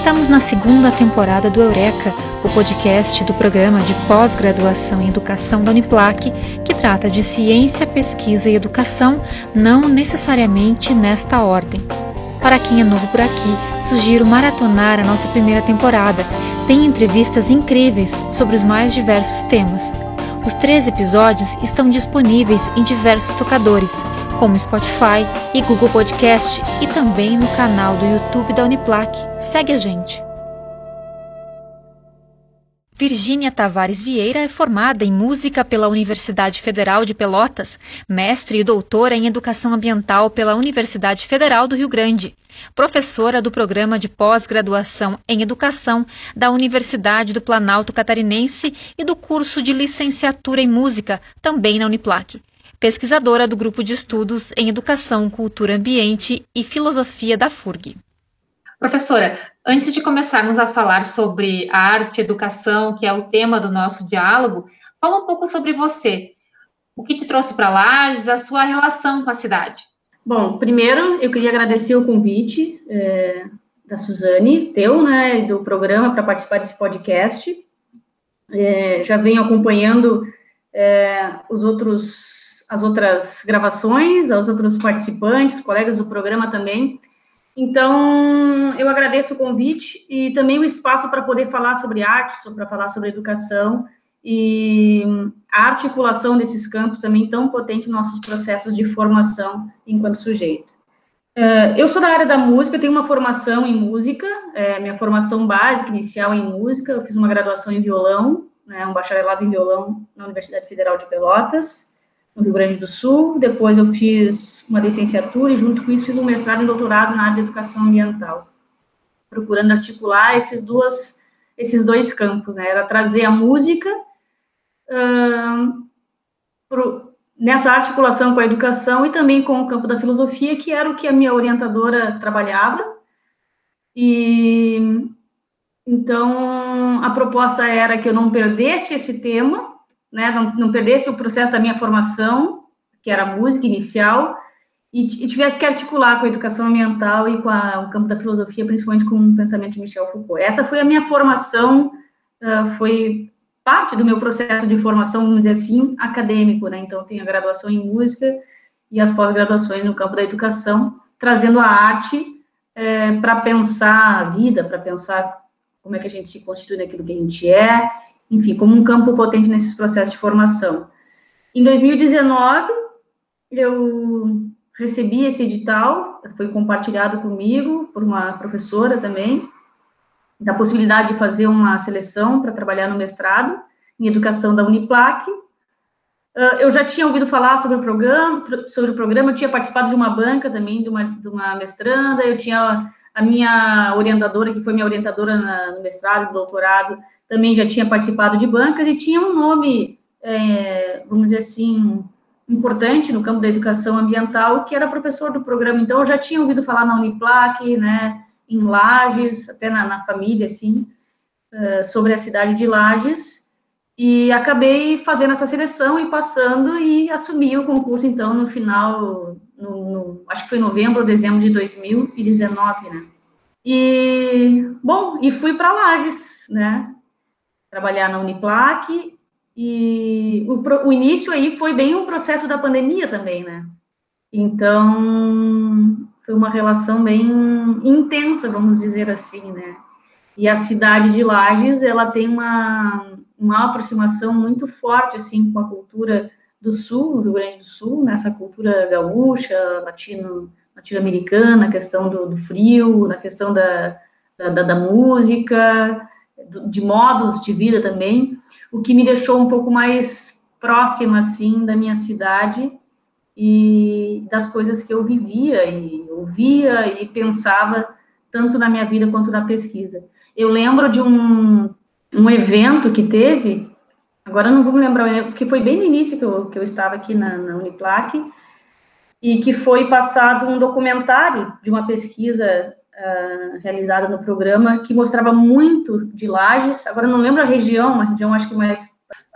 Estamos na segunda temporada do Eureka, o podcast do programa de pós-graduação em educação da Uniplac, que trata de ciência, pesquisa e educação, não necessariamente nesta ordem. Para quem é novo por aqui, sugiro maratonar a nossa primeira temporada. Tem entrevistas incríveis sobre os mais diversos temas. Os três episódios estão disponíveis em diversos tocadores, como Spotify e Google Podcast, e também no canal do YouTube da Uniplac. Segue a gente! Virgínia Tavares Vieira é formada em música pela Universidade Federal de Pelotas, mestre e doutora em educação ambiental pela Universidade Federal do Rio Grande, professora do programa de pós-graduação em educação da Universidade do Planalto Catarinense e do curso de licenciatura em música, também na Uniplac. Pesquisadora do grupo de estudos em educação, cultura, ambiente e filosofia da FURG. Professora, antes de começarmos a falar sobre arte educação, que é o tema do nosso diálogo, fala um pouco sobre você. O que te trouxe para Lages, a sua relação com a cidade? Bom, primeiro eu queria agradecer o convite é, da Suzane, teu, né, do programa para participar desse podcast. É, já venho acompanhando é, os outros, as outras gravações, os outros participantes, colegas do programa também. Então, eu agradeço o convite e também o espaço para poder falar sobre arte, para falar sobre educação e a articulação desses campos também tão potente nos nossos processos de formação enquanto sujeito. Uh, eu sou da área da música, tenho uma formação em música, é, minha formação básica, inicial em música, eu fiz uma graduação em violão, né, um bacharelado em violão na Universidade Federal de Pelotas, no Rio Grande do Sul. Depois eu fiz uma licenciatura e, junto com isso, fiz um mestrado e doutorado na área de educação ambiental, procurando articular esses, duas, esses dois campos. Né? Era trazer a música uh, pro, nessa articulação com a educação e também com o campo da filosofia, que era o que a minha orientadora trabalhava. E então a proposta era que eu não perdesse esse tema né, não, não perdesse o processo da minha formação, que era a música inicial, e, e, tivesse que articular com a educação ambiental e com a, o campo da filosofia, principalmente com o pensamento de Michel Foucault. Essa foi a minha formação, uh, foi parte do meu processo de formação, vamos dizer assim, acadêmico, né? Então, eu tenho a graduação em música e as pós-graduações no campo da educação, trazendo a arte é, para pensar a vida, para pensar como é que a gente se constitui naquilo que a gente é, enfim, como um campo potente nesses processos de formação. Em 2019, eu recebi esse edital, foi compartilhado comigo por uma professora também, da possibilidade de fazer uma seleção para trabalhar no mestrado em educação da Uniplac. Ah, eu já tinha ouvido falar sobre o programa, sobre o programa, eu tinha participado de uma banca também, de uma, de uma mestranda, eu tinha a minha orientadora, que foi minha orientadora na, no mestrado, no doutorado, também já tinha participado de bancas e tinha um nome, é, vamos dizer assim, importante no campo da educação ambiental, que era professor do programa. Então, eu já tinha ouvido falar na Uniplac, né, em Lages, até na, na família, assim, uh, sobre a cidade de Lages, e acabei fazendo essa seleção e passando e assumi o concurso, então, no final, no, no, acho que foi novembro ou dezembro de 2019, né? E, bom, e fui para Lages, né? Trabalhar na Uniplac, e o, o início aí foi bem o processo da pandemia também, né? Então, foi uma relação bem intensa, vamos dizer assim, né? E a cidade de Lages, ela tem uma, uma aproximação muito forte, assim, com a cultura do Sul, do Rio Grande do Sul, nessa cultura gaúcha, latino, latino-americana, questão do, do, frio, na questão da, da, da música, de modos de vida também, o que me deixou um pouco mais próxima, assim, da minha cidade e das coisas que eu vivia e ouvia e pensava tanto na minha vida quanto na pesquisa. Eu lembro de um, um evento que teve Agora não vou me lembrar, porque foi bem no início que eu, que eu estava aqui na, na Uniplac, e que foi passado um documentário de uma pesquisa uh, realizada no programa que mostrava muito de lajes. Agora não lembro a região, uma região acho que mais.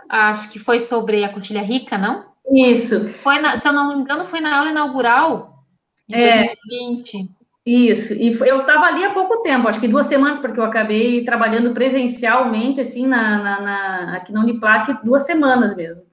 Acho que foi sobre a Cotilha Rica, não? Isso. Foi na, se eu não me engano, foi na aula inaugural de é. 2020. Isso, e eu estava ali há pouco tempo, acho que duas semanas, porque eu acabei trabalhando presencialmente, assim, na, na, na, aqui na Uniplac, duas semanas mesmo.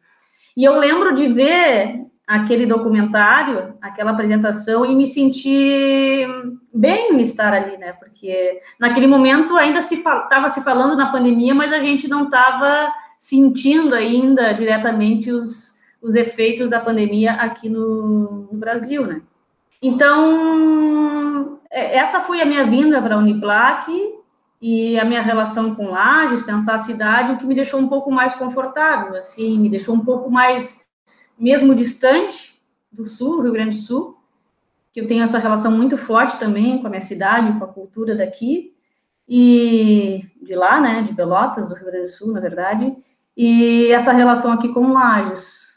E eu lembro de ver aquele documentário, aquela apresentação, e me sentir bem em estar ali, né? Porque naquele momento ainda se estava se falando na pandemia, mas a gente não estava sentindo ainda diretamente os, os efeitos da pandemia aqui no, no Brasil, né? Então, é, essa foi a minha vinda para a Uniplac e a minha relação com Lages, pensar a cidade, o que me deixou um pouco mais confortável, assim, me deixou um pouco mais, mesmo distante do Sul, Rio Grande do Sul, que eu tenho essa relação muito forte também com a minha cidade, com a cultura daqui, e de lá, né, de Pelotas, do Rio Grande do Sul, na verdade, e essa relação aqui com Lages,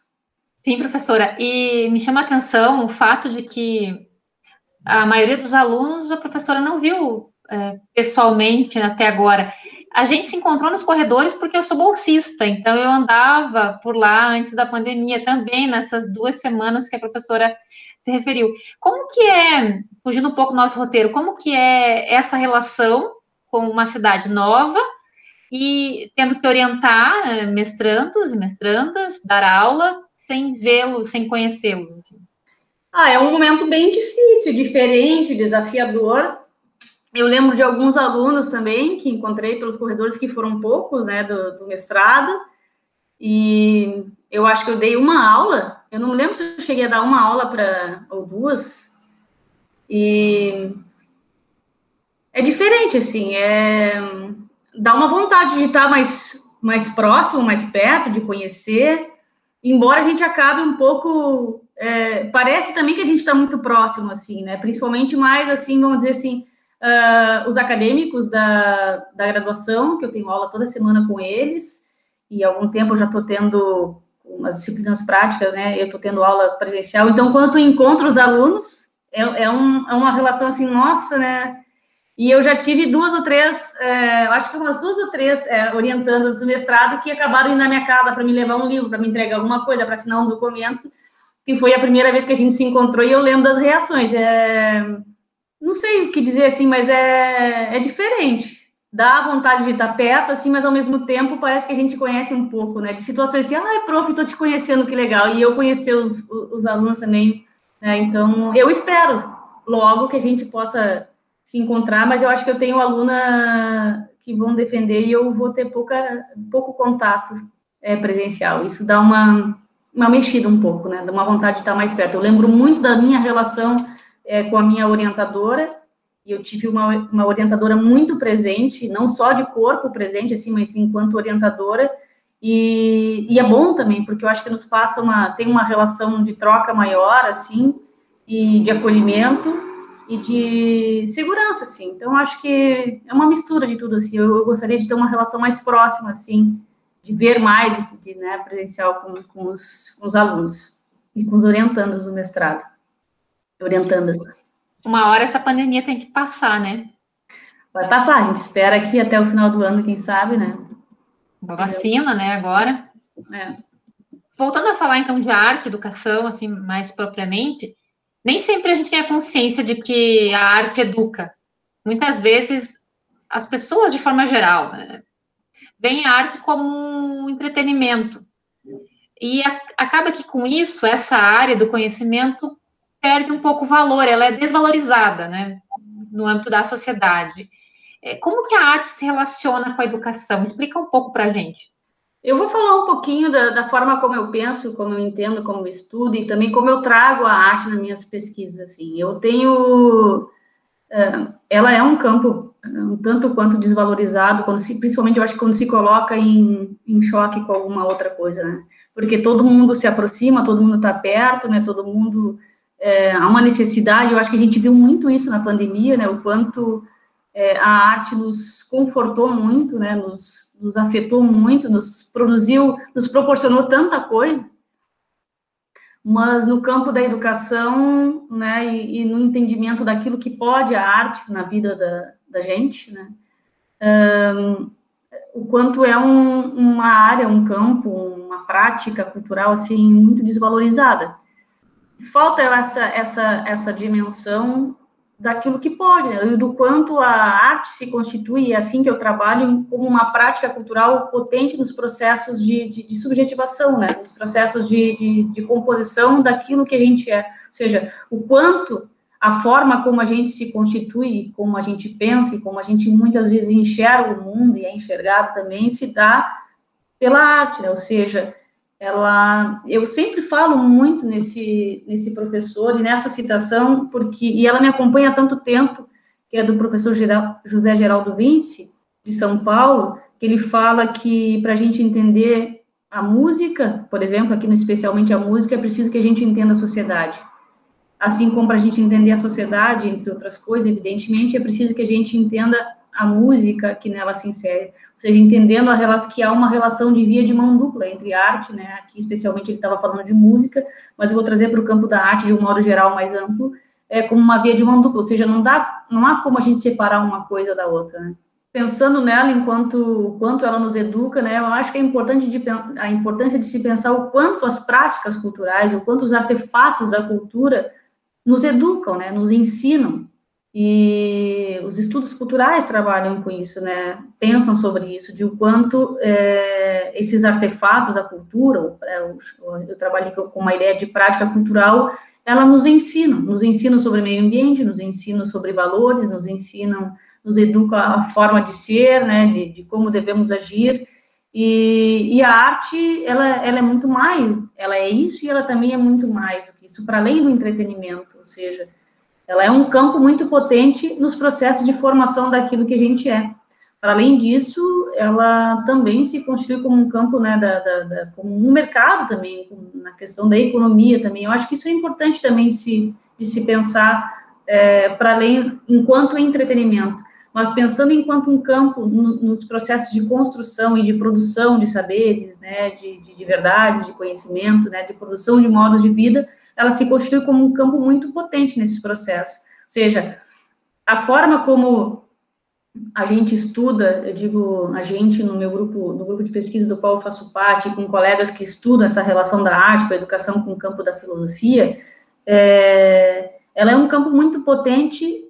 Sim, professora. E me chama a atenção o fato de que a maioria dos alunos a professora não viu é, pessoalmente até agora. A gente se encontrou nos corredores porque eu sou bolsista, então eu andava por lá antes da pandemia também, nessas duas semanas que a professora se referiu. Como que é, fugindo um pouco do nosso roteiro, como que é essa relação com uma cidade nova e tendo que orientar é, mestrandos e mestrandas, dar aula, sem vê-los, sem conhecê-los? Assim? Ah, é um momento bem difícil, diferente, desafiador. Eu lembro de alguns alunos também que encontrei pelos corredores que foram poucos, né, do, do mestrado. E eu acho que eu dei uma aula. Eu não lembro se eu cheguei a dar uma aula para ou duas. E é diferente, assim, é dá uma vontade de estar mais mais próximo, mais perto, de conhecer embora a gente acabe um pouco. É, parece também que a gente está muito próximo, assim, né? Principalmente mais, assim, vamos dizer assim, uh, os acadêmicos da, da graduação, que eu tenho aula toda semana com eles, e há algum tempo eu já estou tendo umas disciplinas práticas, né? Eu estou tendo aula presencial. Então, quando tu encontra os alunos, é, é, um, é uma relação assim, nossa, né? E eu já tive duas ou três, é, acho que umas duas ou três é, orientandas do mestrado que acabaram indo na minha casa para me levar um livro, para me entregar alguma coisa, para assinar um documento, que foi a primeira vez que a gente se encontrou e eu lembro das reações. É, não sei o que dizer assim, mas é, é diferente. Dá vontade de estar perto, assim, mas ao mesmo tempo parece que a gente conhece um pouco, né? De situações assim, ah, prof, estou te conhecendo, que legal. E eu conhecer os, os alunos também. Né? Então, eu espero logo que a gente possa se encontrar, mas eu acho que eu tenho aluna que vão defender e eu vou ter pouca, pouco contato é, presencial. Isso dá uma, uma mexida um pouco, né? Dá uma vontade de estar mais perto. Eu lembro muito da minha relação é, com a minha orientadora, e eu tive uma, uma orientadora muito presente, não só de corpo presente, assim, mas enquanto orientadora, e, e, é bom também, porque eu acho que nos passa uma, tem uma relação de troca maior, assim, e de acolhimento, e de segurança, assim. Então, acho que é uma mistura de tudo, assim. Eu, eu gostaria de ter uma relação mais próxima, assim, de ver mais, de, de né, presencial com, com, os, com os alunos e com os orientandos do mestrado. Orientandas. Uma hora essa pandemia tem que passar, né? Vai passar, a gente espera aqui até o final do ano, quem sabe, né? Uma vacina, né, agora. É. Voltando a falar, então, de arte, educação, assim, mais propriamente, nem sempre a gente tem a consciência de que a arte educa. Muitas vezes, as pessoas, de forma geral, né, veem a arte como um entretenimento. E a, acaba que, com isso, essa área do conhecimento perde um pouco o valor, ela é desvalorizada, né, no âmbito da sociedade. É, como que a arte se relaciona com a educação? Explica um pouco para a gente. Eu vou falar um pouquinho da, da, forma como eu penso, como eu entendo, como eu estudo e também como eu trago a arte nas minhas pesquisas. Assim, eu tenho, é, ela é um campo é, um tanto quanto desvalorizado, quando se, principalmente eu acho que quando se coloca em, em choque com alguma outra coisa, né? Porque todo mundo se aproxima, todo mundo está perto, né? Todo mundo é, há uma necessidade. Eu acho que a gente viu muito isso na pandemia, né? O quanto é, a arte nos confortou muito, né, nos, nos afetou muito, nos produziu, nos proporcionou tanta coisa, mas no campo da educação, né, e, e no entendimento daquilo que pode a arte na vida da, da gente, né, um, o quanto é um, uma área, um campo, uma prática cultural, assim, muito desvalorizada. Falta essa, essa, essa dimensão daquilo que pode, né? do quanto a arte se constitui, é assim que eu trabalho, como uma prática cultural potente nos processos de, de, de subjetivação, né? nos processos de, de, de, composição daquilo que a gente é. Ou seja, o quanto a forma como a gente se constitui, como a gente pensa e como a gente muitas vezes enxerga o mundo e é enxergado também, se dá pela arte, né? ou seja, ela, eu sempre falo muito nesse, nesse professor e nessa citação, porque, e ela me acompanha há tanto tempo, que é do professor Geral, José Geraldo Vinci, de São Paulo, que ele fala que para a gente entender a música, por exemplo, aqui no, especialmente a música, é preciso que a gente entenda a sociedade. Assim como para a gente entender a sociedade, entre outras coisas, evidentemente, é preciso que a gente entenda a música que nela se insere, ou seja, entendendo a relação, que há uma relação de via de mão dupla entre arte, né, aqui especialmente ele estava falando de música, mas eu vou trazer para o campo da arte de um modo geral mais amplo, é como uma via de mão dupla, ou seja, não dá, não há como a gente separar uma coisa da outra, né? Pensando nela enquanto quanto ela nos educa, né, eu acho que é importante de, a importância de se pensar o quanto as práticas culturais, o quanto os artefatos da cultura nos educam, né, nos ensinam, e os estudos culturais trabalham com isso, né? Pensam sobre isso, de o quanto é, esses artefatos da cultura, é, eu, eu trabalhei com uma ideia de prática cultural, ela nos ensina, nos ensina sobre meio ambiente, nos ensina sobre valores, nos ensinam, nos educa a forma de ser, né? De, de como devemos agir. E, e, a arte, ela, ela é muito mais, ela é isso e ela também é muito mais do que isso, para além do entretenimento, ou seja, ela é um campo muito potente nos processos de formação daquilo que a gente é. Para além disso, ela também se constitui como um campo, né, da, da, da, como um mercado também, na questão da economia também. Eu acho que isso é importante também de se, de se pensar é, para além, enquanto entretenimento, mas pensando enquanto um campo no, nos processos de construção e de produção de saberes, né, de, de, de verdades, de conhecimento, né, de produção de modos de vida, ela se constitui como um campo muito potente nesse processo. Ou seja, a forma como a gente estuda, eu digo a gente no meu grupo, no grupo de pesquisa do qual eu faço parte, com colegas que estudam essa relação da arte com a educação com o campo da filosofia, é, ela é um campo muito potente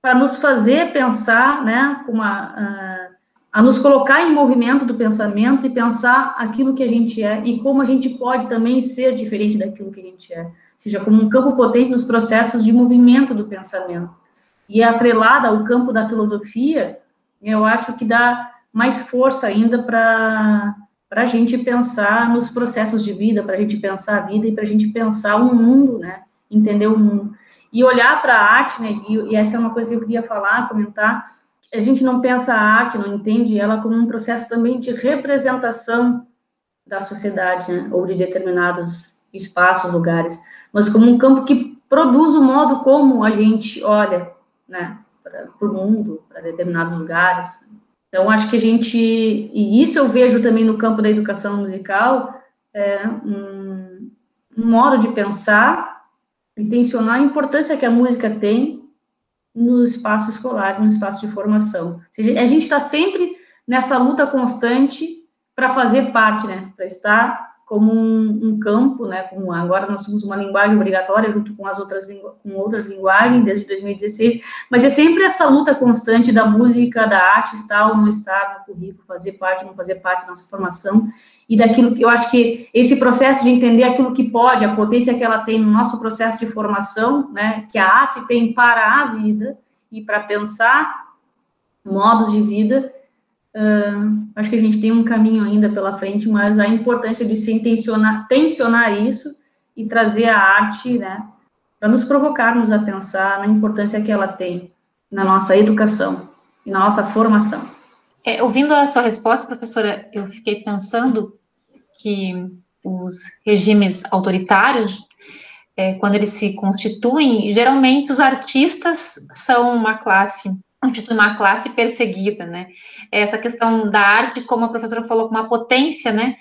para nos fazer pensar, né, com uma, a, a nos colocar em movimento do pensamento e pensar aquilo que a gente é e como a gente pode também ser diferente daquilo que a gente é seja, como um campo potente nos processos de movimento do pensamento. E atrelada ao campo da filosofia, eu acho que dá mais força ainda para a gente pensar nos processos de vida, para a gente pensar a vida e para a gente pensar o mundo, né? Entender o mundo. E olhar para a arte, né? E, e, essa é uma coisa que eu queria falar, comentar. A gente não pensa a arte, não entende ela como um processo também de representação da sociedade, né? Ou de determinados espaços, lugares mas como um campo que produz o modo como a gente olha, né, para o mundo, para determinados lugares. Então, acho que a gente, e isso eu vejo também no campo da educação musical, é um, um modo de pensar e tensionar a importância que a música tem no espaço escolar, no espaço de formação. Seja, a gente está sempre nessa luta constante para fazer parte, né, para estar como um, um, campo, né, como agora nós temos uma linguagem obrigatória junto com as outras, com outras linguagens desde 2016, mas é sempre essa luta constante da música, da arte estar ou não estar no currículo, fazer parte, não fazer parte da nossa formação, e daquilo que eu acho que esse processo de entender aquilo que pode, a potência que ela tem no nosso processo de formação, né, que a arte tem para a vida e para pensar modos de vida, Uh, acho que a gente tem um caminho ainda pela frente, mas a importância de se intencionar, tensionar isso e trazer a arte, né, para nos provocarmos a pensar na importância que ela tem na nossa educação e na nossa formação. É, ouvindo a sua resposta, professora, eu fiquei pensando que os regimes autoritários, é, quando eles se constituem, geralmente os artistas são uma classe de uma classe perseguida, né? Essa questão da arte, como a professora falou, com uma potência, né?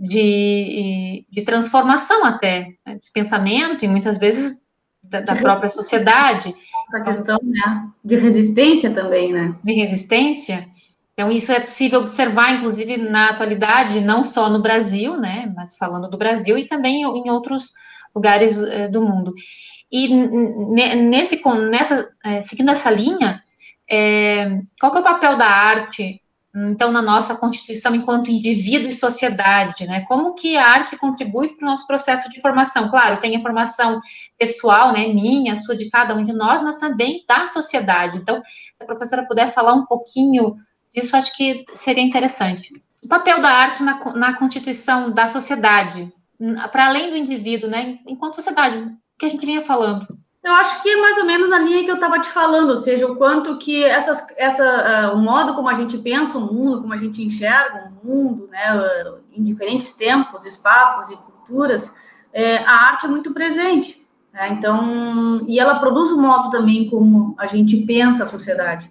De, de transformação até, né? de pensamento e muitas vezes da, da própria sociedade. A questão né? de resistência também, né? De resistência. Então, isso é possível observar, inclusive, na atualidade, não só no Brasil, né? Mas falando do Brasil e também em outros lugares eh, do mundo. e nesse, nessa, é, seguindo essa linha, é, qual é o papel da arte, então, na nossa constituição enquanto indivíduo e sociedade, né? Como que a arte contribui para o nosso processo de formação? Claro, tem a formação pessoal, né, minha, sua, de cada um de nós, mas também da sociedade. Então, se a professora puder falar um pouquinho disso, acho que seria interessante. O papel da arte na, na constituição da sociedade, para além do indivíduo, né, enquanto sociedade, o que a gente vinha falando. Eu acho que é mais ou menos a linha que eu estava te falando, ou seja, o quanto que essas, essa, uh, o modo como a gente pensa o mundo, como a gente enxerga o mundo, né, uh, em diferentes tempos, espaços e culturas, é, a arte é muito presente. Né? Então, e ela produz um modo também como a gente pensa a sociedade.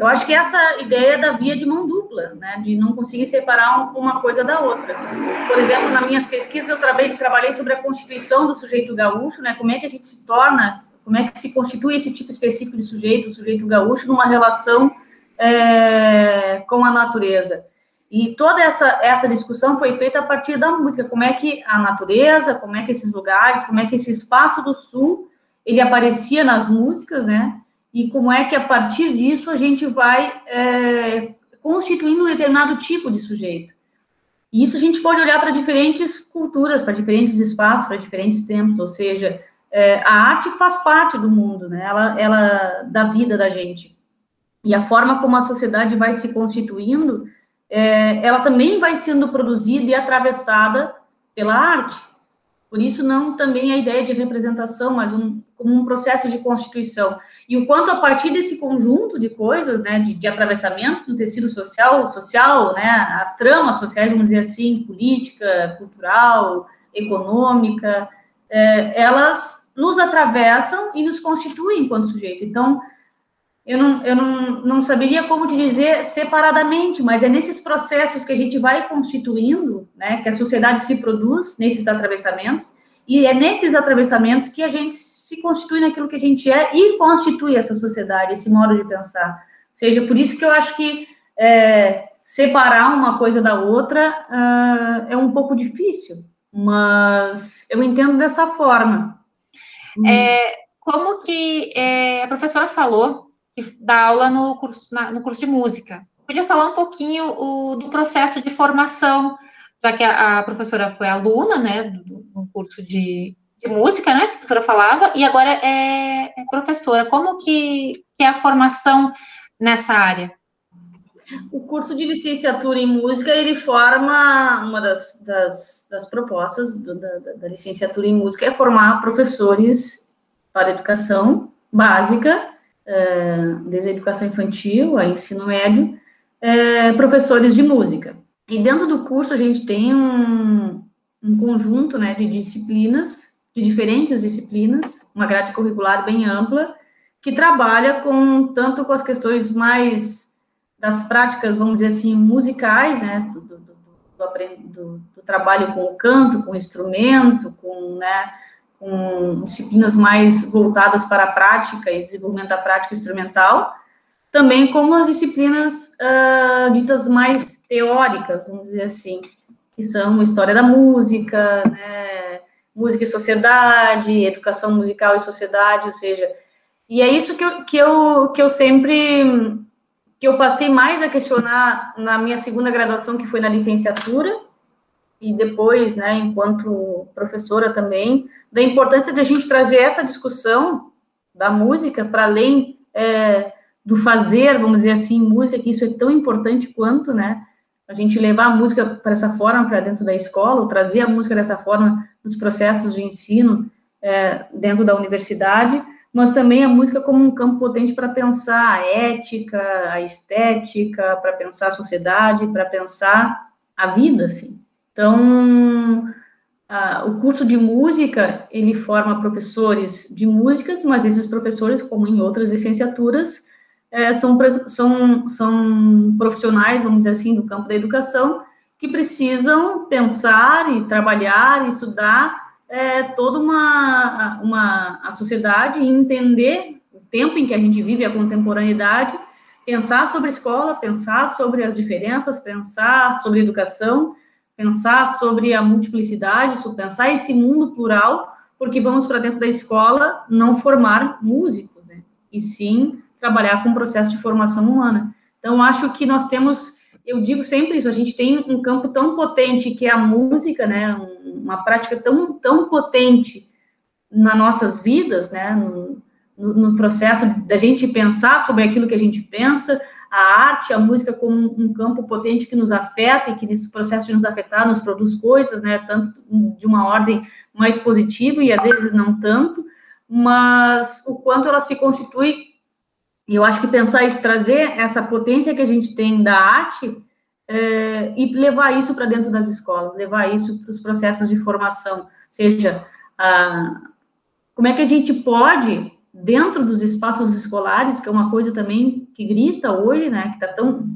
Eu acho que essa ideia da via de mão dupla, né, de não conseguir separar uma coisa da outra. Por exemplo, nas minhas pesquisas eu trabalhei, trabalhei sobre a constituição do sujeito gaúcho, né, como é que a gente se torna, como é que se constitui esse tipo específico de sujeito, o sujeito gaúcho, numa relação é, com a natureza. E toda essa, essa discussão foi feita a partir da música, como é que a natureza, como é que esses lugares, como é que esse espaço do sul, ele aparecia nas músicas, né, e como é que a partir disso a gente vai é, constituindo um determinado tipo de sujeito. E isso a gente pode olhar para diferentes culturas, para diferentes espaços, para diferentes tempos, ou seja, é, a arte faz parte do mundo, né? Ela, ela da vida da gente. E a forma como a sociedade vai se constituindo, é, ela também vai sendo produzida e atravessada pela arte. Por isso, não também a ideia de representação, mas um, como um processo de constituição. E o quanto, a partir desse conjunto de coisas, né, de, de atravessamentos do tecido social, social, né, as tramas sociais, vamos dizer assim, política, cultural, econômica, é, elas nos atravessam e nos constituem enquanto sujeito. Então, eu não, eu não, não saberia como te dizer separadamente, mas é nesses processos que a gente vai constituindo, né, que a sociedade se produz nesses atravessamentos, e é nesses atravessamentos que a gente se constitui naquilo que a gente é e constitui essa sociedade, esse modo de pensar. Ou seja, por isso que eu acho que é, separar uma coisa da outra uh, é um pouco difícil, mas eu entendo dessa forma. É, como que é, a professora falou da aula no curso, na, no curso de música. Podia falar um pouquinho o, do processo de formação, já que a, a professora foi aluna, né, do, do curso de, de, música, né, a professora falava, e agora é, é professora. Como que, que é a formação nessa área? O curso de licenciatura em música, ele forma, uma das, das, das propostas do, da, da licenciatura em música é formar professores para educação básica, desde a educação infantil a ensino médio, é, professores de música. E dentro do curso a gente tem um, um conjunto né, de disciplinas, de diferentes disciplinas, uma grade curricular bem ampla, que trabalha com tanto com as questões mais das práticas, vamos dizer assim, musicais, né, do, do, do, do trabalho com o canto, com o instrumento, com, né, com disciplinas mais voltadas para a prática e desenvolvimento da prática instrumental, também como as disciplinas uh, ditas mais teóricas, vamos dizer assim, que são história da música, né, música e sociedade, educação musical e sociedade, ou seja, e é isso que eu, que eu, que eu sempre, que eu passei mais a questionar na minha segunda graduação, que foi na licenciatura, e depois, né, enquanto professora também, da importância de a gente trazer essa discussão da música para além é, do fazer, vamos dizer assim, música, que isso é tão importante quanto, né, a gente levar a música para essa forma para dentro da escola, ou trazer a música dessa forma nos processos de ensino é, dentro da universidade, mas também a música como um campo potente para pensar a ética, a estética, para pensar a sociedade, para pensar a vida, assim. Então, a, o curso de música, ele forma professores de músicas, mas esses professores, como em outras licenciaturas, é, são, são, são profissionais, vamos dizer assim, do campo da educação, que precisam pensar e trabalhar e estudar é, toda uma, uma a sociedade e entender o tempo em que a gente vive, a contemporaneidade, pensar sobre escola, pensar sobre as diferenças, pensar sobre educação, pensar sobre a multiplicidade, pensar esse mundo plural porque vamos para dentro da escola não formar músicos, né? E sim trabalhar com o processo de formação humana. Então, acho que nós temos, eu digo sempre isso, a gente tem um campo tão potente que é a música, né? Uma prática tão, tão potente nas nossas vidas, né? No, no, no processo da gente pensar sobre aquilo que a gente pensa, a arte, a música como um campo potente que nos afeta e que nesse processo de nos afetar nos produz coisas, né, tanto de uma ordem mais positiva e às vezes não tanto, mas o quanto ela se constitui, e eu acho que pensar isso, trazer essa potência que a gente tem da arte é, e levar isso para dentro das escolas, levar isso para os processos de formação, seja, a, como é que a gente pode dentro dos espaços escolares, que é uma coisa também que grita hoje, né, que está tão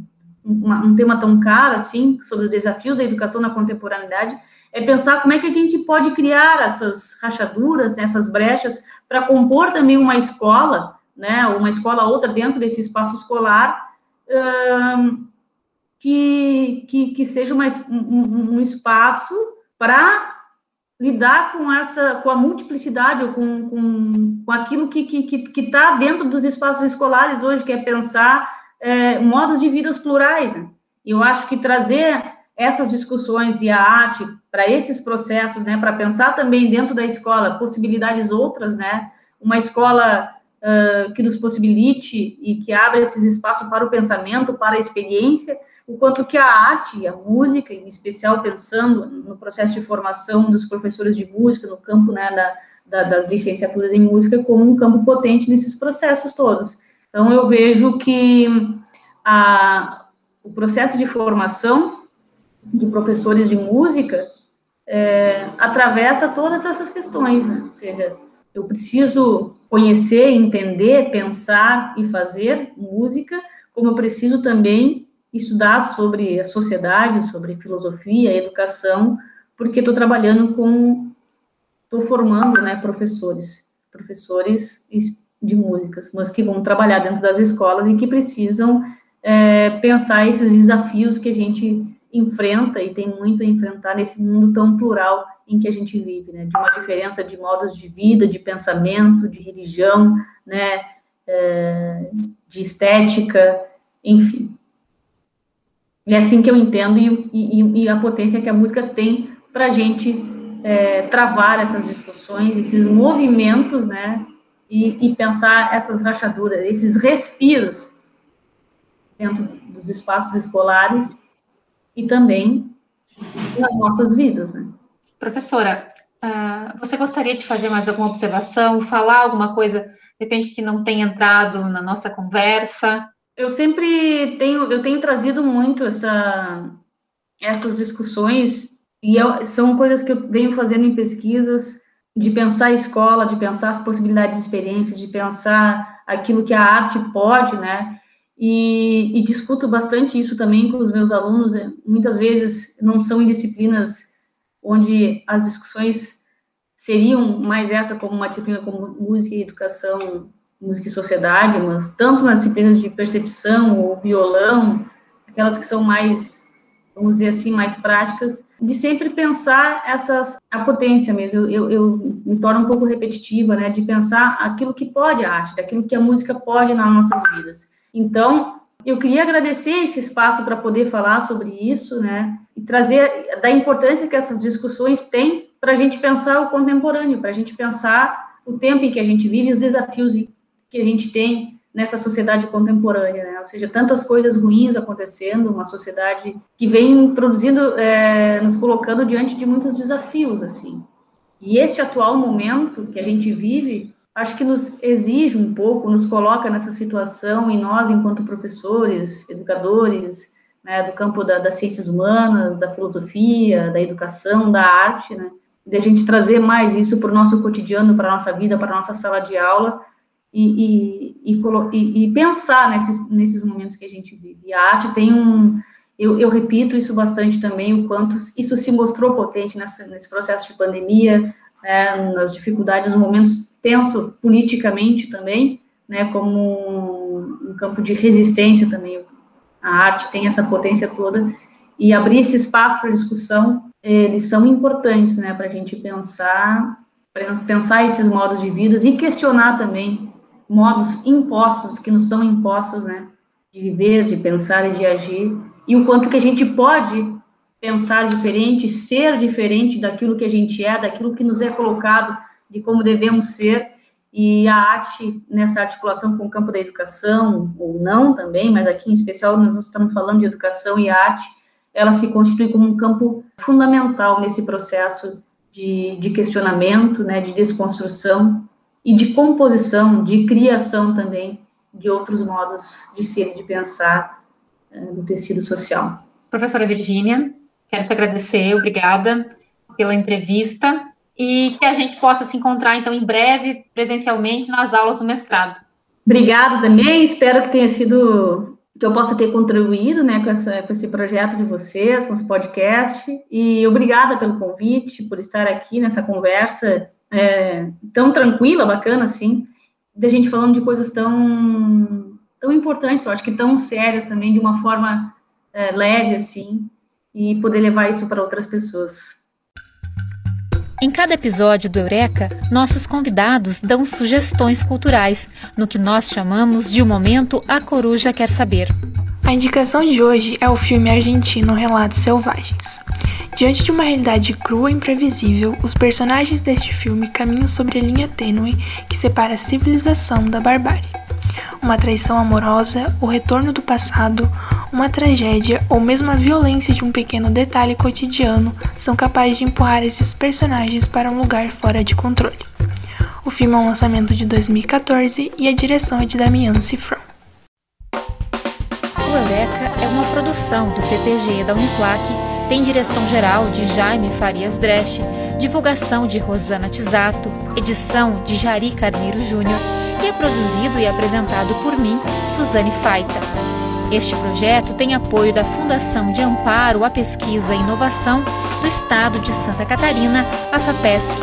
uma, um tema tão caro assim sobre os desafios da educação na contemporaneidade, é pensar como é que a gente pode criar essas rachaduras, essas brechas para compor também uma escola, né, uma escola outra dentro desse espaço escolar hum, que, que, que seja uma, um, um espaço para lidar com essa, com a multiplicidade, com, com, com aquilo que está que, que, tá dentro dos espaços escolares hoje, que é pensar é, modos de vidas plurais, né? Eu acho que trazer essas discussões e a arte para esses processos, né, para pensar também dentro da escola possibilidades outras, né, uma escola uh, que nos possibilite e que abra esses espaços para o pensamento, para a experiência, o quanto que a arte e a música, em especial pensando no processo de formação dos professores de música, no campo né, da, da, das licenciaturas em música, como um campo potente nesses processos todos. Então, eu vejo que a, o processo de formação de professores de música é, atravessa todas essas questões, né? ou seja, eu preciso conhecer, entender, pensar e fazer música, como eu preciso também estudar sobre a sociedade, sobre filosofia, educação, porque estou trabalhando com, estou formando, né, professores, professores de músicas, mas que vão trabalhar dentro das escolas e que precisam é, pensar esses desafios que a gente enfrenta e tem muito a enfrentar nesse mundo tão plural em que a gente vive, né, de uma diferença de modos de vida, de pensamento, de religião, né, é, de estética, enfim. É assim que eu entendo e, e, e a potência que a música tem para a gente é, travar essas discussões, esses movimentos, né? E, e, pensar essas rachaduras, esses respiros dentro dos espaços escolares e também nas nossas vidas, né? Professora, uh, você gostaria de fazer mais alguma observação, falar alguma coisa, de repente, que não tenha entrado na nossa conversa? Eu sempre tenho, eu tenho trazido muito essa, essas discussões, e eu, são coisas que eu venho fazendo em pesquisas, de pensar a escola, de pensar as possibilidades de experiências, de pensar aquilo que a arte pode, né? E, e, discuto bastante isso também com os meus alunos. Muitas vezes não são em disciplinas onde as discussões seriam mais essa como uma disciplina como música e educação música e sociedade, mas tanto nas disciplinas de percepção ou violão, aquelas que são mais, vamos dizer assim, mais práticas, de sempre pensar essas, a potência mesmo, eu, eu, eu me torno um pouco repetitiva, né, de pensar aquilo que pode a arte, daquilo que a música pode nas nossas vidas. Então, eu queria agradecer esse espaço para poder falar sobre isso, né, e trazer da importância que essas discussões têm para a gente pensar o contemporâneo, para a gente pensar o tempo em que a gente vive, os desafios que a gente tem nessa sociedade contemporânea, né? ou seja, tantas coisas ruins acontecendo, uma sociedade que vem produzindo, é, nos colocando diante de muitos desafios, assim. E este atual momento que a gente vive, acho que nos exige um pouco, nos coloca nessa situação, e nós, enquanto professores, educadores, né, do campo da, das ciências humanas, da filosofia, da educação, da arte, né, de a gente trazer mais isso para o nosso cotidiano, para a nossa vida, para a nossa sala de aula, e, e, e, e, pensar nesses, nesses momentos que a gente vive. E a arte tem um. Eu, eu repito isso bastante também, o quanto isso se mostrou potente nessa, nesse processo de pandemia, né, nas dificuldades, nos momentos tensos politicamente também, né, como um campo de resistência também. A arte tem essa potência toda, e abrir esse espaço para discussão, eles são importantes né, para a gente pensar pensar esses modos de vida e questionar também modos impostos que nos são impostos, né, de viver, de pensar e de agir, e o quanto que a gente pode pensar diferente, ser diferente daquilo que a gente é, daquilo que nos é colocado, de como devemos ser, e a arte nessa articulação com o campo da educação, ou não também, mas aqui em especial nós estamos falando de educação e arte, ela se constitui como um campo fundamental nesse processo de, de questionamento, né, de desconstrução e de composição, de criação também de outros modos de ser e de pensar uh, no tecido social. Professora Virgínia, quero te agradecer, obrigada pela entrevista e que a gente possa se encontrar então em breve presencialmente nas aulas do mestrado. Obrigada também, espero que tenha sido que eu possa ter contribuído né, com, essa, com esse projeto de vocês, com esse podcast, e obrigada pelo convite, por estar aqui nessa conversa é, tão tranquila, bacana, assim, da gente falando de coisas tão, tão importantes, eu acho que tão sérias também, de uma forma é, leve, assim, e poder levar isso para outras pessoas. Em cada episódio do Eureka, nossos convidados dão sugestões culturais, no que nós chamamos de o momento A Coruja Quer Saber. A indicação de hoje é o filme argentino Relatos Selvagens. Diante de uma realidade crua e imprevisível, os personagens deste filme caminham sobre a linha tênue que separa a civilização da barbárie. Uma traição amorosa, o retorno do passado, uma tragédia ou mesmo a violência de um pequeno detalhe cotidiano são capazes de empurrar esses personagens para um lugar fora de controle. O filme é um lançamento de 2014 e a direção é de Damian Cifrão. O Eureka é uma produção do PPG da Uniplac tem direção geral de Jaime Farias Dresch, divulgação de Rosana Tisato, edição de Jari Carneiro Júnior é produzido e apresentado por mim, Suzane Faita. Este projeto tem apoio da Fundação de Amparo à Pesquisa e Inovação do Estado de Santa Catarina, a FAPESC,